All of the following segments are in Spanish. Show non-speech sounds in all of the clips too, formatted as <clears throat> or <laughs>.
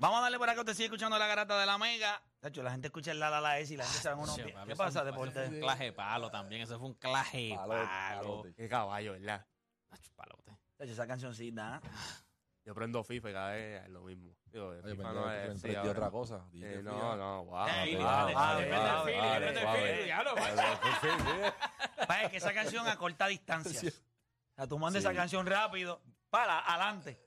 Vamos a darle por acá, usted sigue escuchando la garata de la mega. Tacho, la gente escucha el la la la S y la gente se van unos Sí, pies. ¿Qué pasa, fue deporte? un claje de palo también. Eso fue un claje de Palote, palo. palote. Qué caballo, ¿verdad? Nacho, palote. Tacho, esa cancioncita. ¿ah? Yo prendo FIFA y cada vez es lo mismo. Digo, Oye, FIFA no es- sí, ahora- otra cosa. Eh, no, no, wow. Ey, wow, dale, wow, dale, wow, dale, wow, dale, wow, dale, wow. diablo, Pa, es que esa canción a corta distancia. <laughs> O sea, tú mandas esa canción rápido, para, adelante.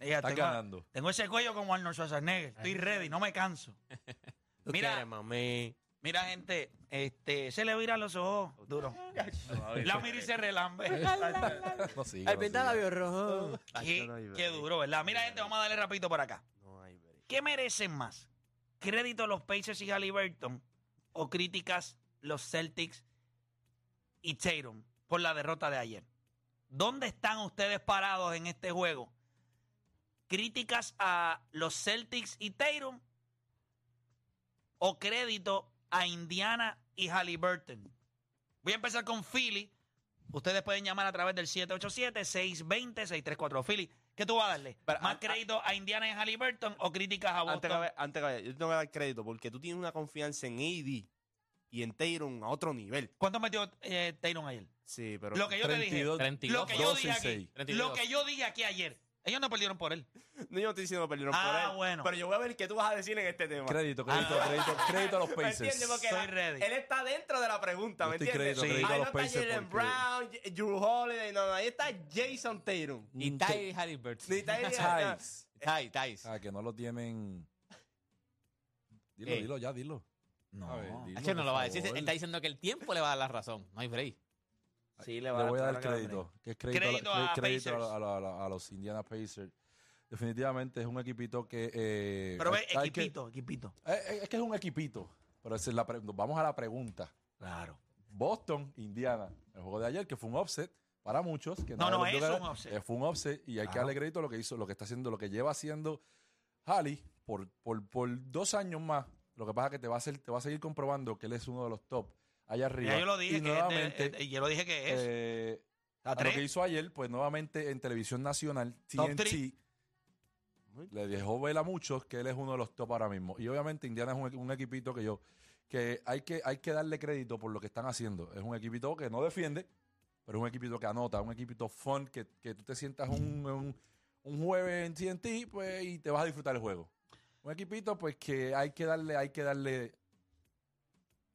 Ella, Estás tengo, ganando. tengo ese cuello como Arnold Schwarzenegger. Estoy ready, no me canso. <laughs> ¿Tú Mira. quieres, mami? Mira, gente, este, se le viran los ojos duro. <laughs> La mira y se relambe. <laughs> No siga, El no pinta siga. labios rojos. qué, qué duro, ¿verdad? Mira, gente, vamos a darle rapidito por acá. ¿Qué merecen más? ¿Crédito a los Pacers y Halliburton o críticas los Celtics y Tatum por la derrota de ayer? ¿Dónde están ustedes parados en este juego? ¿Críticas a los Celtics y Tatum o crédito a Indiana y Halliburton? Voy a empezar con Philly. Ustedes pueden llamar a través del 787-620-634. Philly, ¿qué tú vas a darle? Pero, ¿Más a- crédito a Indiana y Halliburton o críticas a Antes Boston? que, vaya- antes que yo te voy a dar crédito porque tú tienes una confianza en AD y en Tatum a otro nivel. ¿Cuánto metió eh, Tatum ayer? Sí, pero. Lo que yo te 32, dije. 32, lo que yo 12 y dije aquí. 6. 32. Lo que yo dije aquí ayer. Ellos no perdieron por él. <laughs> No, yo no estoy diciendo que perdieron Ah, por él. bueno. Pero yo voy a ver qué tú vas a decir en este tema. Crédito, crédito, crédito, crédito a los <laughs> ¿Me Pacers. entiendes? Porque Estoy la- ready. él está dentro de la pregunta, Yo ¿me estoy entiendes? crédito, crédito a ahí los no está Pacers Jalen porque- Brown, J- Drew Holiday, no, no, ahí está Jason Tatum. Y Mm, Ty Halliburton. Ni Ty- Tice. Ty, Ty. Ah, que no lo tienen. Dilo, Ey. dilo ya, dilo. No. A ver, dilo, que no por lo va a decir. favor. Está diciendo que el tiempo le va a dar la razón. No hay break. Sí, Le voy a dar crédito. Que es crédito, Crédito a, a que es crédito Pacers. a, a- a- a los Indiana Pacers. Definitivamente es un equipito que. eh, Pero ve, hay- hay que- equipito, equipito. eh, es que es un equipito. Pero es la vamos a la pregunta. Claro. Boston, Indiana, el juego de ayer, que fue un offset para muchos. Que No, no es un offset. eh, fue un offset y hay que darle crédito a lo que hizo, lo que está haciendo, lo que lleva haciendo Halley por, por, por dos años más. Lo que pasa es que te va a, hacer, te va a seguir comprobando que él es uno de los top allá arriba. Ya yo lo dije y que es de- nuevamente, eh, yo lo dije que es. eh, ¿A a lo que hizo ayer, pues nuevamente en televisión nacional, TNT, le dejó ver a muchos que él es uno de los top ahora mismo. Y obviamente Indiana es un, un equipito que yo, que hay, que hay que darle crédito por lo que están haciendo. Es un equipito que no defiende, pero es un equipito que anota, un equipito fun, que, que tú te sientas un, un, un jueves en TNT pues, y te vas a disfrutar el juego. Un equipito pues que hay que darle, hay que darle,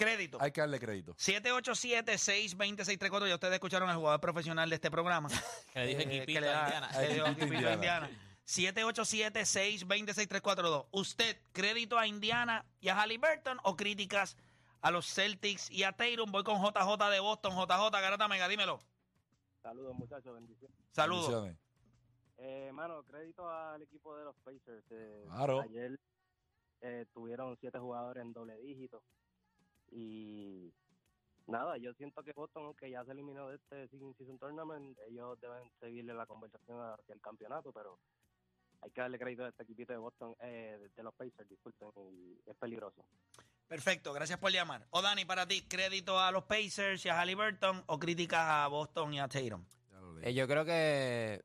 Crédito. hay que darle crédito. 787-620-634. Ya ustedes escucharon al jugador profesional de este programa. <laughs> Que le dijo Eh, que le da- Indiana. que le dio Indiana. Indiana. 787-620-6342. ¿Usted crédito a Indiana y a Halliburton o críticas a los Celtics y a Tatum? Voy con JJ de Boston. JJ, Garata Mega, dímelo. Saludos muchachos, bendiciones. Saludos. Bendiciones. Eh, mano, crédito al equipo de los Pacers. eh, Claro. Ayer eh, tuvieron siete jugadores en doble dígito. Y nada, yo siento que Boston, aunque ya se eliminó de este Season Season Tournament, ellos deben seguirle la conversación hacia el campeonato, pero hay que darle crédito a este equipito de Boston, eh, de, los Pacers, disculpen, y es peligroso. Perfecto, gracias por llamar. O Dani, para ti, crédito a los Pacers y a Halliburton o críticas a Boston y a Tatum. Eh, yo creo que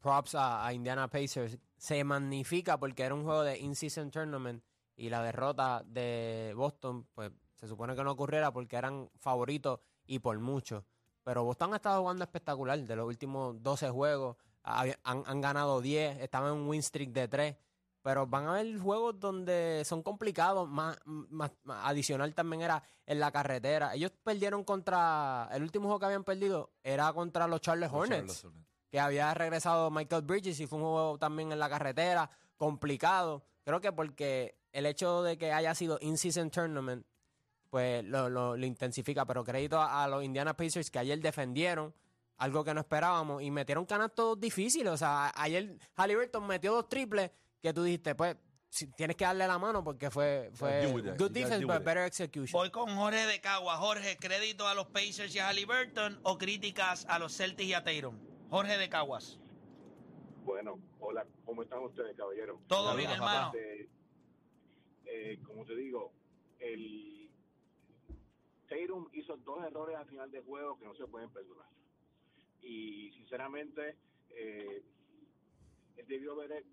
props a, a Indiana Pacers se magnifica porque era un juego de in-season tournament y la derrota de Boston, pues se supone que no ocurriera porque eran favoritos y por mucho. Pero Boston ha estado jugando espectacular. De los últimos 12 juegos han, han ganado 10, estaban en un win streak de 3. Pero van a haber juegos donde son complicados. Más, más- más adicional también era en la carretera. Ellos perdieron contra. El último juego que habían perdido era contra los Charles Los Hornets Charlotte Hornets. que había regresado Michael Bridges y fue un juego también en la carretera, complicado. Creo que porque el hecho de que haya sido in-season tournament, pues lo, lo- lo intensifica. Pero crédito a, a los Indiana Pacers que ayer defendieron, algo que no esperábamos, y metieron canastos difíciles. O sea, ayer Halliburton metió dos triples que tú dijiste, pues si tienes que darle la mano porque fue, fue good defense, but better execution. Voy con Jorge de Cagua. Jorge, crédito a los Pacers y a Halliburton o críticas a los Celtics y a Tatum. Jorge de Caguas. Bueno, hola, ¿cómo están ustedes, caballeros? Todo bien, hermano. Este, eh, como te digo, el Tatum hizo dos errores al final del juego que no se pueden perdonar. Y sinceramente, eh, él debió haber,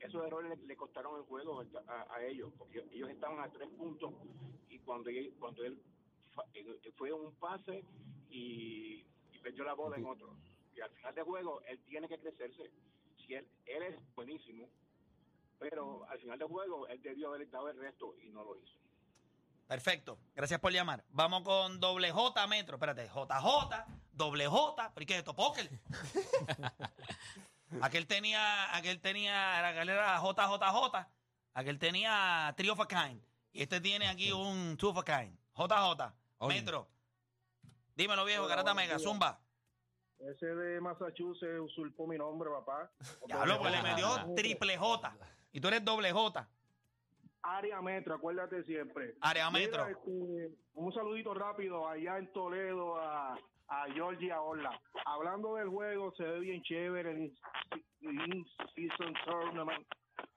esos errores le, costaron el juego a, ellos, porque ellos estaban a tres puntos y cuando él, cuando él él fue un pase y, y perdió la bola en otro. Y al final del juego, él tiene que crecerse. Si él, él es buenísimo, pero al final del juego, él debió haber dado el resto y no lo hizo. Perfecto. Gracias por llamar. Vamos con doble J Metro. Espérate, JJ, doble J. ¿Pero qué es esto? ¿Póker? <laughs> aquel tenía, aquel tenía, aquel era JJJ. Aquel tenía Three of a Kind. Y este tiene aquí un Two of a Kind. JJ, Oye. Metro. Dímelo, viejo, Garata Mega. Zumba. Ese de Massachusetts usurpó mi nombre, papá. Diablo, pues le metió triple J. Y tú eres doble J. Área Metro, acuérdate siempre. Área Metro. Mira, este, un saludito rápido allá en Toledo a, a Georgia Orla. Hablando del juego, se ve bien chévere el in- in-season tournament.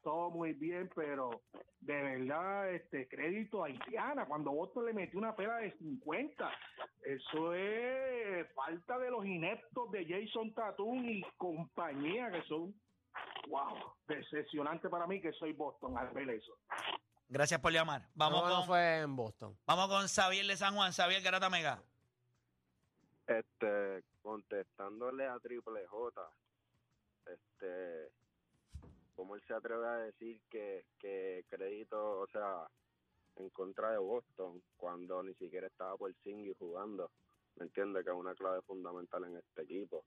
Todo muy bien, pero de verdad, este crédito a Indiana. Cuando Boston le metió una pela de 50, eso es falta de los ineptos de Jason Tatum y compañía, que son, wow, decepcionante para mí que soy Boston al ver eso. Gracias por llamar. Vamos no, no con, fue en Boston. vamos con Xavier de San Juan. Xavier Garata Mega. Este, contestándole a Triple J, este, ¿cómo él se atreve a decir que, que crédito, o sea, en contra de Boston, cuando ni siquiera estaba por Singy jugando? ¿Me entiende? Que es una clave fundamental en este equipo.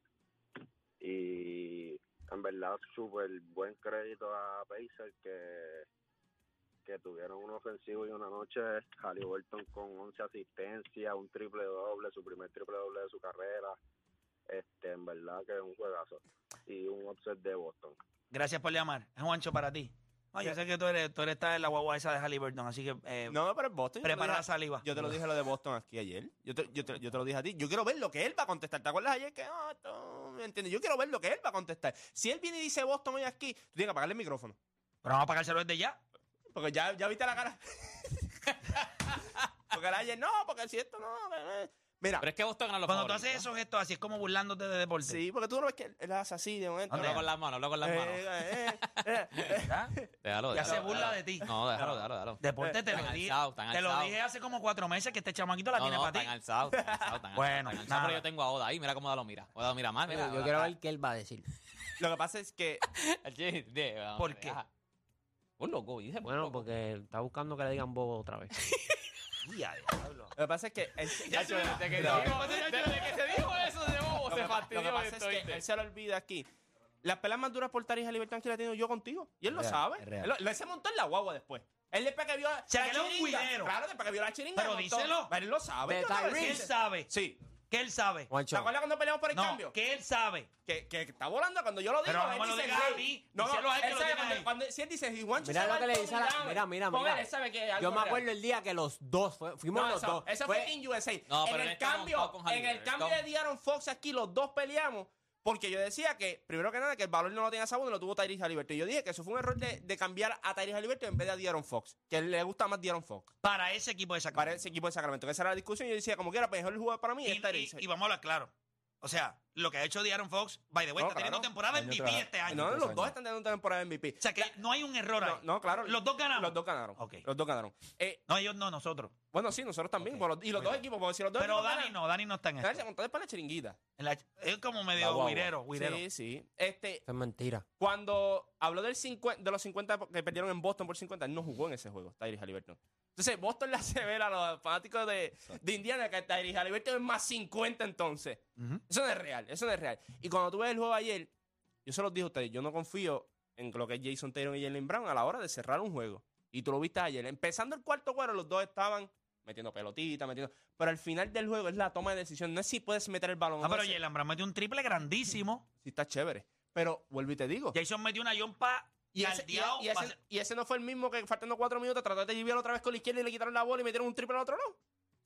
Y en verdad, súper buen crédito a Pacers que que tuvieron un ofensivo y una noche Halliburton con 11 asistencias, un triple doble, su primer triple doble de su carrera. Este, en verdad que es un juegazo y un upset de Boston. Gracias por llamar. Es Juancho para ti. No, yo sé que tú eres, tú eres estás en la guagua esa de Halliburton, así que eh, No, pero es Boston. prepara la saliva. Yo te lo dije lo de Boston aquí ayer. Yo te, yo, te, yo te lo dije a ti. Yo quiero ver lo que él va a contestar. ¿Te acuerdas ayer que no, esto, ¿me entiendes? Yo quiero ver lo que él va a contestar. Si él viene y dice Boston hoy aquí, tú tienes que apagarle el micrófono. Pero vamos a pagárselo desde ya. Porque ya, ya viste la cara. <laughs> porque el ayer, no, porque si esto no. eh. Mira, Pero es que Boston gana los Cuando tú haces esos gestos así, es como burlándote de deporte. sí, porque tú no ves que él, hace así de momento. Hablo con las manos, hablo con las Eh, manos. eh, eh, <laughs> eh. ¿Ya? Déjalo, Ya déjalo, se burla déjalo. de ti. No, déjalo, déjalo, déjalo. Deporte te lo dije. Te lo dije hace como cuatro meses que este chamaquito la No, tiene no, para ti. están alzados, están alzados, están Bueno, alzados, nada. pero yo tengo a Oda ahí, mira cómo Oda lo mira. Oda lo mira mal, mira. Yo, yo quiero ver qué él va a decir. Lo que pasa es que <laughs> ¿Por qué? Un loco, dice. Bueno, loco. porque está buscando que le digan bobo otra vez. <laughs> Ya, diablo. Lo que pasa es que él, Ya, desde que dijo- desde que se dijo eso de bobo, lo se pa- lo que fastidió pasa esto, es que él se lo olvida aquí. Las pelas más duras por Taris Halliburton que la he tenido yo contigo. Y él lo Real, sabe. Él, lo- se montó en la guagua después. Él después que vio sea, la que un chiringa. Claro, después que vio la chiringa. Pero díselo. Pero él lo sabe. De ¿qué vas a Tyrese. ¿Qué él sabe? Sí. ¿Qué él sabe? ¿Te Juancho, acuerdas cuando peleamos por el No, cambio? ¿qué él sabe? Que, que está volando cuando yo lo digo. Pero no él me lo dice, digas a "Hey". mí, No, díselo a él que él lo sabe cuando, cuando- si él dice, si Juancho Mira se lo va que le dice a la- mira, mira, con mira. él, sabe que algo yo me real. acuerdo el día que los dos, fue- fuimos No, los eso, dos. eso Fue- Team USA. No, pero en él el está cambio, en el cambio de Diaron Fox aquí los dos peleamos porque yo decía que, primero que nada, que el valor no lo tenía Sabonis, lo tuvo Tyrese Halliburton. Y yo dije que eso fue un error de, de cambiar a Tyrese Halliburton en vez de a Diaron Fox, que le gusta más Diaron Fox Para ese equipo de para Sacramento. ese equipo de Sacramento. Que esa era la discusión. Yo decía, como quiera, pues mejor jugador para mí Y, es Tyrese. y- y vamos a hablar claro. O sea, lo que ha hecho De'Aaron Fox, by the way, No, está teniendo temporada Año MVP tras- este año. no, los dos están teniendo temporada MVP. O sea, que no hay un error ahí. No, no, claro. Los dos ganaron. Los dos ganaron. Ok. Los dos ganaron. Eh, No, ellos no, nosotros. bueno, sí, nosotros también. Ok. por los- y los dos equipos, porque si los dos Pero equipos Dani ganan- no, Dani no está en Dani se esto. montó después la chiringuita. En la- es como La medio guagua. guirero, guirero. Sí, sí. Este, es mentira. cuando habló del 50, de los 50 que perdieron en Boston por 50, él no jugó en ese juego, Tyrese Halliburton. Entonces, Boston le hace ver a los fanáticos de, de Indiana que Tyrese Halliburton es más 50 entonces. Eso no es real, eso no es real. Y cuando tú ves el juego ayer, yo se los dije a ustedes, yo no confío en lo que es Jason Taylor y Jalen Brown a la hora de cerrar un juego. Y tú lo viste ayer. Empezando el cuarto cuadro, los dos estaban metiendo pelotita, metiendo... Pero al final del juego es la toma de decisión. No es si puedes meter el balón. Ah, no pero Jalen Brown metió un triple grandísimo. <laughs> Sí está chévere. Pero vuelvo y te digo. Jason metió una yompa Y ese, y- y ese- y no fue el mismo que faltando cuatro minutos trató de llevar otra vez con la izquierda y le quitaron la bola y metieron un triple al otro no.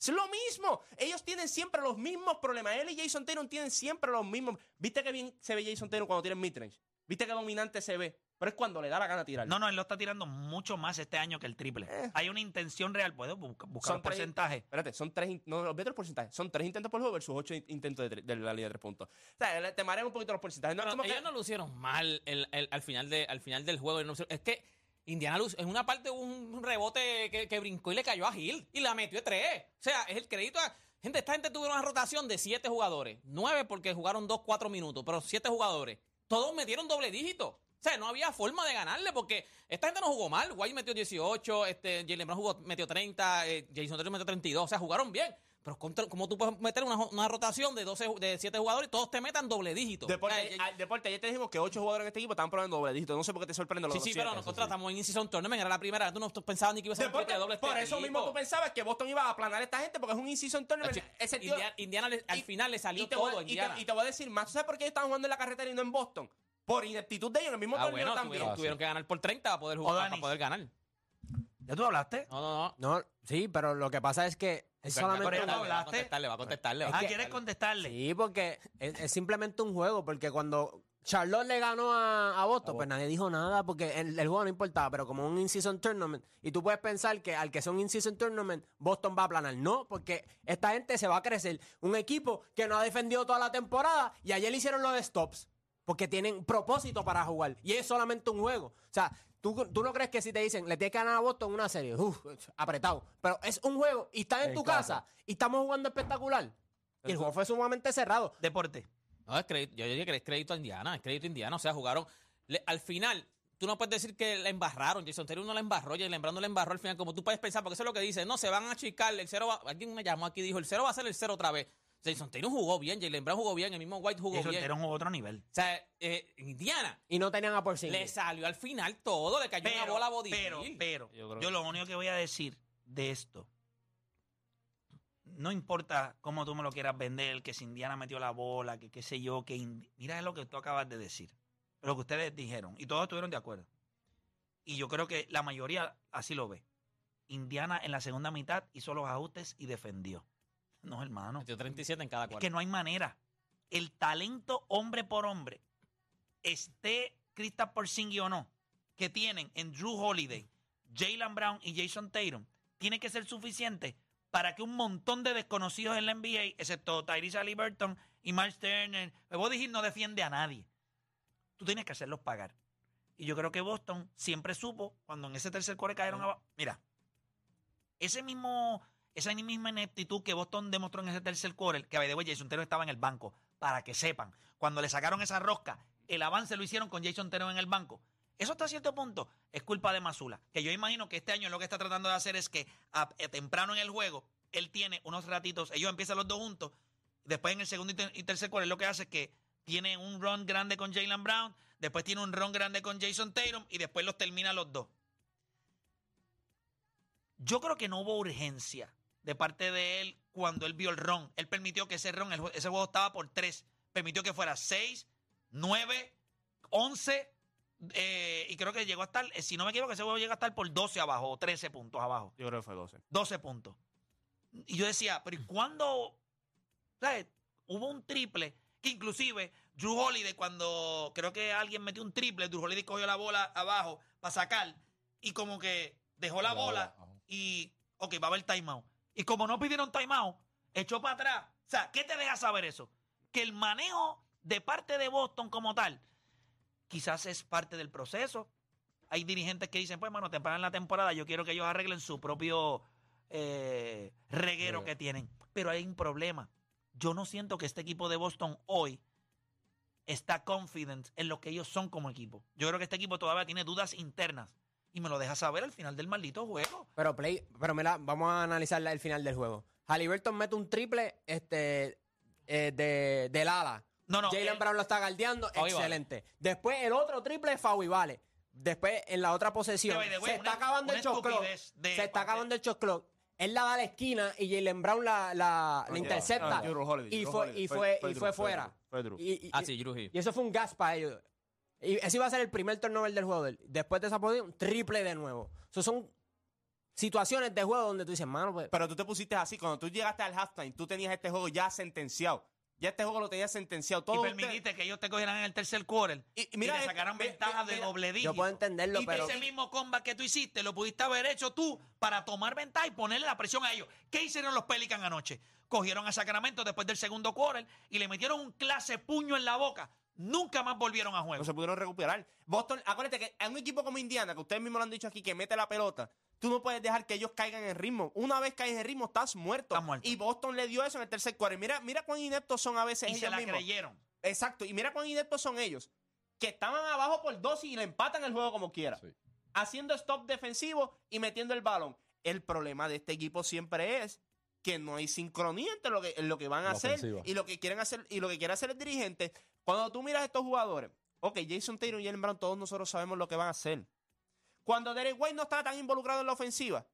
Es lo mismo. Ellos tienen siempre los mismos problemas. Él y Jason Tatum tienen siempre los mismos. ¿Viste que bien se ve Jason Tatum cuando tiene midrange? ¿Viste qué dominante se ve? Pero es cuando le da la gana tirar. No, no, él lo está tirando mucho más este año que el triple. Eh. Hay una intención real. Puedo buscar, Son los tres- porcentajes. Espérate, son tres. No, olvídate el porcentaje. Son tres intentos por juego versus ocho in- intentos de, de la línea de tres puntos. O sea, te marean un poquito los porcentajes. No, como que- ellos no lucieron mal el- el- al, final de, al final del juego. no Es que Indiana Luz, en una parte hubo un rebote que, que brincó y le cayó a Gil y la metió de tres. O sea, es el crédito a. Gente, esta gente tuvo una rotación de siete jugadores. Nueve porque jugaron dos, cuatro minutos, pero siete jugadores. Todos metieron doble dígito. O sea, no había forma de ganarle porque esta gente no jugó mal. White metió 18, este, Jalen Brown jugó, metió 30, eh, Jason Tatum metió 32. O sea, jugaron bien. Pero contra- como tú puedes meter una, una rotación de 12, ju- de 7 jugadores y todos te metan doble dígito. Deporte, O sea, ya- al- deporte, ayer te dijimos que ocho jugadores en este equipo estaban probando doble dígito. No sé por qué te sorprende los Sí, sí, pero nosotros estamos en In-Season Tournament, era la primera. Tú no pensabas ni que iba a ser un Deporte, triple doble por este eso mismo tú pensabas que Boston iba a aplanar a esta gente porque es un in-season tournament. Ese tío- Indiana, Indiana le- al y- final le salió y voy todo te-. Y te, voy a decir más. ¿Tú sabes por qué ellos estaban jugando en la carretera y no en Boston? Por ineptitud de ellos en el mismo ah, torneo bueno, también. tuvieron, tuvieron que ganar por 30 para poder jugar, Odanis. para poder ganar. ¿Ya tú hablaste? No, no, no. No, sí, pero lo que pasa es que es solamente... Pero va a hablaste. contestar, le va a contestar, le va a Ah, ¿quieres contestarle? Sí, porque es, es simplemente un juego, porque cuando Charlotte le ganó a, a Boston, pues nadie dijo nada, porque el, el juego no importaba, pero como un in-season tournament, y tú puedes pensar que al que sea un in-season tournament, Boston va a planar. No, porque esta gente se va a crecer. Un equipo que no ha defendido toda la temporada, y ayer le hicieron los stops, porque tienen propósito para jugar, y es solamente un juego. O sea, ¿tú, tú no crees que si te dicen, le tienes que ganar a Boston una serie, uf, apretado, pero es un juego, y estás en tu casa, y estamos jugando espectacular. Y el juego fue sumamente cerrado. Deporte. No, es crédito, yo diría que es crédito a Indiana, es crédito a Indiana. O sea, jugaron. le- al final, tú no puedes decir que la embarraron. Jason Terry no la embarró, Jalen Brown no la embarró al final, como tú puedes pensar, porque eso es lo que dice. No, se van a achicar, el cero va. Alguien me llamó aquí y dijo: el cero va a ser el cero otra vez. Jason Terry jugó bien, Jalen Brown jugó bien, el mismo White jugó Eso bien. era un otro nivel. O sea, eh, Indiana Y no tenían a por le salió al final todo, le cayó una bola a body pero, Hill. pero, Yo creo yo que- lo único que voy a decir de esto, no importa cómo tú me lo quieras vender, que si Indiana metió la bola, que qué sé yo, que Indi- mira lo que tú acabas de decir, lo que ustedes dijeron, y todos estuvieron de acuerdo. Y yo creo que la mayoría así lo ve. Indiana en la segunda mitad hizo los ajustes y defendió. No, hermano. Metió 37 en cada Es cuarto. que no hay manera. El talento hombre por hombre, esté Kristaps Porzingis o no, que tienen en Drew Holiday, Jalen Brown y Jason Tatum, tiene que ser suficiente para que un montón de desconocidos en la NBA, excepto Tyrese Halliburton y Miles Turner, Body Hill no defiende a nadie. Tú tienes que hacerlos pagar. Y yo creo que Boston siempre supo, cuando en ese tercer core cayeron abajo. Mira, ese mismo, esa misma ineptitud que Boston demostró en ese tercer quarter, que de Jason Tatum estaba en el banco, para que sepan, cuando le sacaron esa rosca, el avance lo hicieron con Jason Tatum en el banco. Eso hasta cierto punto es culpa de Masula, que yo imagino que este año lo que está tratando de hacer es que a- a temprano en el juego, él tiene unos ratitos, ellos empiezan los dos juntos, después en el segundo y tercer quarter lo que hace es que tiene un run grande con Jalen Brown, después tiene un run grande con Jason Tatum y después los termina los dos. Yo creo que no hubo urgencia de parte de él cuando él vio el ron. Él permitió que ese ron, el ese juego estaba por tres. Permitió que fuera seis, nueve, once. eh, y creo que llegó a estar, eh, si no me equivoco, ese juego llega a estar por 12 abajo o 13 puntos abajo. Yo creo que fue 12. 12 puntos. Y yo decía, pero ¿y <clears throat> cuándo? ¿sabes? Hubo un triple que inclusive Drew Holiday, cuando creo que alguien metió un triple, Drew Holiday cogió la bola abajo para sacar y como que dejó la La bola bola, y, ok, va a haber timeout. Y como no pidieron timeout, echó para atrás. O sea, ¿qué te deja saber eso? Que el manejo de parte de Boston como tal, quizás es parte del proceso. Hay dirigentes que dicen, pues, mano, temprano en la temporada, yo quiero que ellos arreglen su propio eh, reguero Reguero. que tienen. Pero hay un problema. Yo no siento que este equipo de Boston hoy está confident en lo que ellos son como equipo. Yo creo que este equipo todavía tiene dudas internas. Y me lo deja saber al final del maldito juego. Pero play, pero mira, vamos a analizar el final del juego. Halliburton mete un triple este, eh, de, del ala. No, no. Jalen él- Brown lo está guardeando, vale. excelente. Después el otro triple y vale. Después en la otra posesión way, se está una- acabando una el de Se está acabando el shot clock. Él la da a la esquina y Jalen Brown la, la, intercepta. Holiday, y fue, y Fue- y fue fue fuera. Y, y- Ah, sí, y eso fue un gas para ellos. Y ese iba a ser el primer turnover del él. Después de esa posición, triple de nuevo. Eso son situaciones de juego donde tú dices, mano, pues. Pero tú te pusiste así, cuando tú llegaste al halftime, tú tenías este juego ya sentenciado. Ya este juego lo tenías sentenciado. Todo y usted- permitiste que ellos te cogieran en el tercer quarter Y- y y, mira, le sacaran ve- ventaja ve- de mira, doble dígito. Yo puedo entenderlo, Y pero. ese mismo combat que tú hiciste lo pudiste haber hecho tú para tomar ventaja y ponerle la presión a ellos. ¿Qué hicieron los Pelicans anoche? Cogieron a Sacramento después del segundo quarter y le metieron un clase puño en la boca. Nunca más volvieron a juego. no se pudieron recuperar. Boston, acuérdate que a un equipo como Indiana, que ustedes mismos lo han dicho aquí, que mete la pelota, tú no puedes dejar que ellos caigan en ritmo. Una vez caes en ritmo, estás muerto. Estás muerto. Y Boston le dio eso en el tercer cuarto. Mira, mira cuán ineptos son a veces y se ellos la mismos. creyeron. Exacto. Y mira cuán ineptos son ellos. Que estaban abajo por dos y le empatan el juego como quiera. Sí. Haciendo stop defensivo y metiendo el balón. El problema de este equipo siempre es que no hay sincronía entre lo que, en lo que van a La hacer ofensiva. y lo que quieren hacer y lo que quiere hacer el dirigente. Cuando tú miras a estos jugadores, ok, Jason Taylor y Jalen Brown, todos nosotros sabemos lo que van a hacer. Cuando Derek White no está tan involucrado en la ofensiva,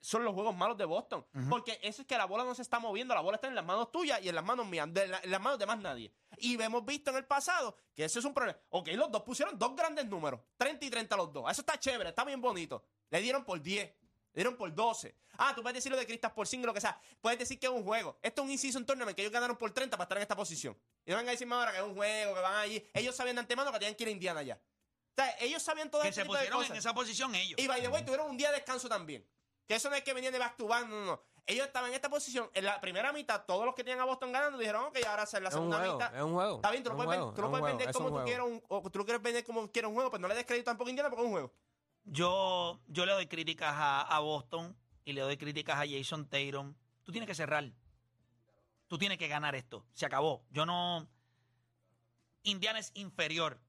son los juegos malos de Boston. Porque eso es que la bola no se está moviendo, la bola está en las manos tuyas y en las manos mías, de la- en las manos de más nadie. Y hemos visto en el pasado que eso es un problema. Ok, los dos pusieron dos grandes números, 30 y 30 los dos. Eso está chévere, está bien bonito. Le dieron por 10, le dieron por 12. Ah, tú puedes decir lo de Cristas por 5, lo que sea. Puedes decir que es un juego. Esto es un in-season tournament que ellos ganaron por 30 para estar en esta posición. Y no vengan a decirme ahora que es un juego, que van allí. Ellos sabían de antemano que tenían que ir a Indiana ya. O sea, ellos sabían todo Que este se tipo de pusieron cosas. en esa posición ellos. Y by the way, tuvieron un día de descanso también. Que eso no es que venían de back to back, no, no, no. Ellos estaban en esta posición. En la primera mitad, todos los que tenían a Boston ganando dijeron, ok, ahora hacer la Es un segunda juego, mitad. es un juego. Está bien, tú lo es un puedes, juego, ven- tú lo es un puedes juego, vender es como un tú juego. quieras, un- o tú lo quieres vender como quieras un juego, pero no le des crédito tampoco a Indiana porque es un juego. Yo, yo le doy críticas a, a Boston y le doy críticas a Jason Tatum. Tú tienes que cerrar. Tú tienes que ganar esto. Se acabó. Yo no. Indiana es inferior.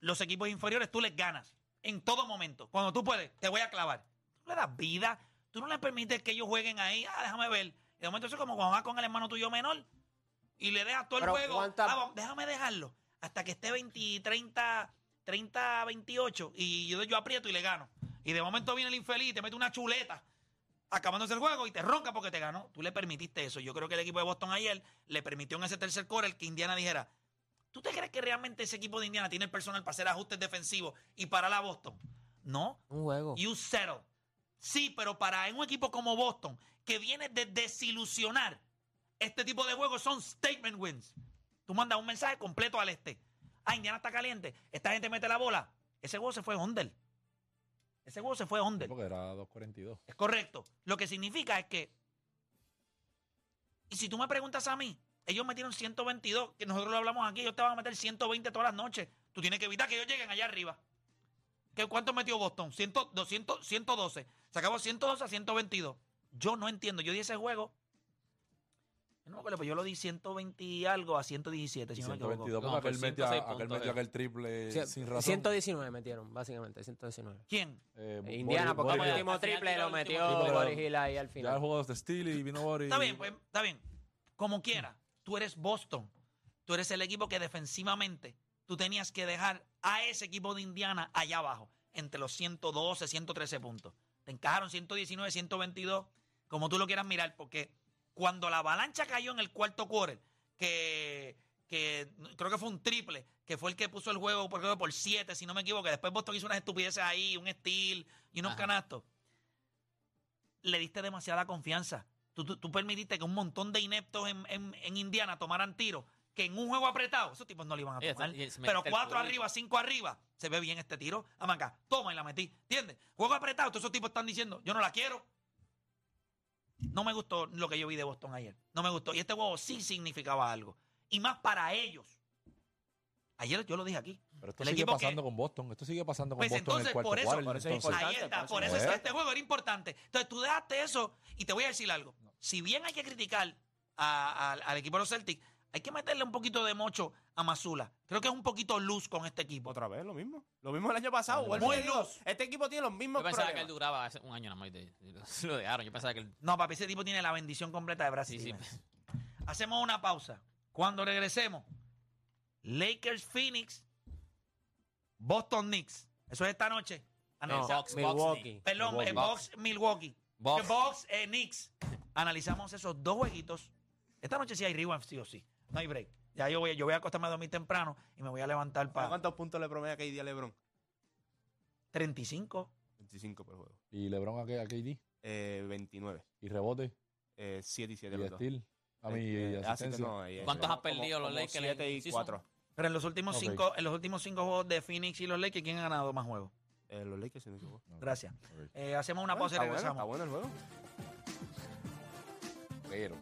Los equipos inferiores tú les ganas. En todo momento. Cuando tú puedes, te voy a clavar. Tú le das vida. Tú no les permites que ellos jueguen ahí. Ah, déjame ver. Y de momento eso es como cuando vas con el hermano tuyo menor y le dejas todo el Pero juego. ¿cuánta- Ah, déjame dejarlo. Hasta que esté 20, 30, 30, 28 y yo, yo aprieto y le gano. Y de momento viene el infeliz y te mete una chuleta acabándose el juego y te ronca porque te ganó. Tú le permitiste eso. Yo creo que el equipo de Boston ayer le permitió en ese tercer core el que Indiana dijera, ¿tú te crees que realmente ese equipo de Indiana tiene el personal para hacer ajustes defensivos y parar a Boston? No. Un juego. You settle. Sí, pero para un equipo como Boston, que viene de desilusionar, este tipo de juegos son statement wins. Tú mandas un mensaje completo al este. Ah, Indiana está caliente. Esta gente mete la bola. Ese juego se fue under. Ese juego se fue under. Porque era 2.42. Es correcto. Lo que significa es que. Y si tú me preguntas a mí, ellos metieron 122, que nosotros lo hablamos aquí, ellos te van a meter 120 todas las noches. Tú tienes que evitar que ellos lleguen allá arriba. ¿Qué, ¿Cuánto metió Boston? 100, 200, 112. Se acabó 112 a 122. Yo no entiendo. Yo di ese juego. Yo no me acuerdo, pero yo lo di 120 y algo a 117, si no me equivoco. 122, No, porque fue aquel, metió eh. aquel triple Sí, sin razón. 119 metieron, básicamente, 119. ¿Quién? Eh, E Indiana, porque el último triple lo metió. Boris Hill ahí al Ya el final. juego de Steel y vino Boris. Está bien, pues, está bien. Como quiera, tú eres Boston. Tú eres el equipo que defensivamente tú tenías que dejar a ese equipo de Indiana allá abajo, entre los 112, 113 puntos. Te encajaron 119, 122, como tú lo quieras mirar, porque cuando la avalancha cayó en el cuarto quarter, que, que creo que fue un triple, que fue el que puso el juego por, 7, si no me equivoco, después Boston hizo unas estupideces ahí, un steal y unos Ajá. canastos. Le diste demasiada confianza. Tú, tú- tú permitiste que un montón de ineptos en, en- en Indiana tomaran tiros que en un juego apretado, esos tipos no le iban a tomar. Pero cuatro arriba, cinco arriba, se ve bien este tiro. Acá, toma y la metí. ¿Entiendes? Juego apretado, todos esos tipos están diciendo, yo no la quiero. No me gustó lo que yo vi de Boston ayer. No me gustó. Y este juego sí significaba algo. Y más para ellos. Ayer yo lo dije aquí. Pero esto el sigue que- pasando con Boston. Esto sigue pasando con Pues Boston en entonces, el cuarto por eso, quarter, por eso entonces. Ahí está, por eso es que este juego era importante. Entonces tú dejaste eso y te voy a decir algo. Si bien hay que criticar a- a- al equipo de los Celtics, hay que meterle un poquito de mocho a Mazula. Creo que es un poquito luz con este equipo. Otra vez, lo mismo. Lo mismo el año pasado. Muy luz. Este equipo tiene los mismos Yo pensaba que él duraba hace un año nada más. y lo- <laughs> lo dejaron. Yo pensaba que él. No, papi, ese tipo tiene la bendición completa de Brasil. Sí, sí. Hacemos una pausa. Cuando regresemos, Lakers Phoenix, Boston Knicks. Eso es esta noche. No, Analiza- Bucks, Milwaukee. Perdón, Milwaukee. eh, Bucks, Milwaukee. Bucks. Que Bucks, eh, Knicks. Analizamos esos dos jueguitos. Esta noche sí hay rewind, sí o sí. No hay break. Ya yo voy, yo voy a acostarme a dormir temprano y me voy a levantar para ¿Cuántos puntos le promedia KD a LeBron? 35. 25 por juego. Y LeBron a, K- a KD. Eh, 29. Y rebote. Eh, 7 y 7 Y steal. A mí, Eh, eh, no, ahí- ahí ¿Cuántos has perdido los Lakers en 7 el y season? 4. Pero en los últimos Ok. cinco, en los últimos cinco juegos de Phoenix y los Lakers, ¿quién ha ganado más juegos? Eh, los Lakers, me equivoco. Ok, Gracias. Eh, hacemos una Bueno, pausa y está bueno, regresamos. Está bueno el juego. Pero.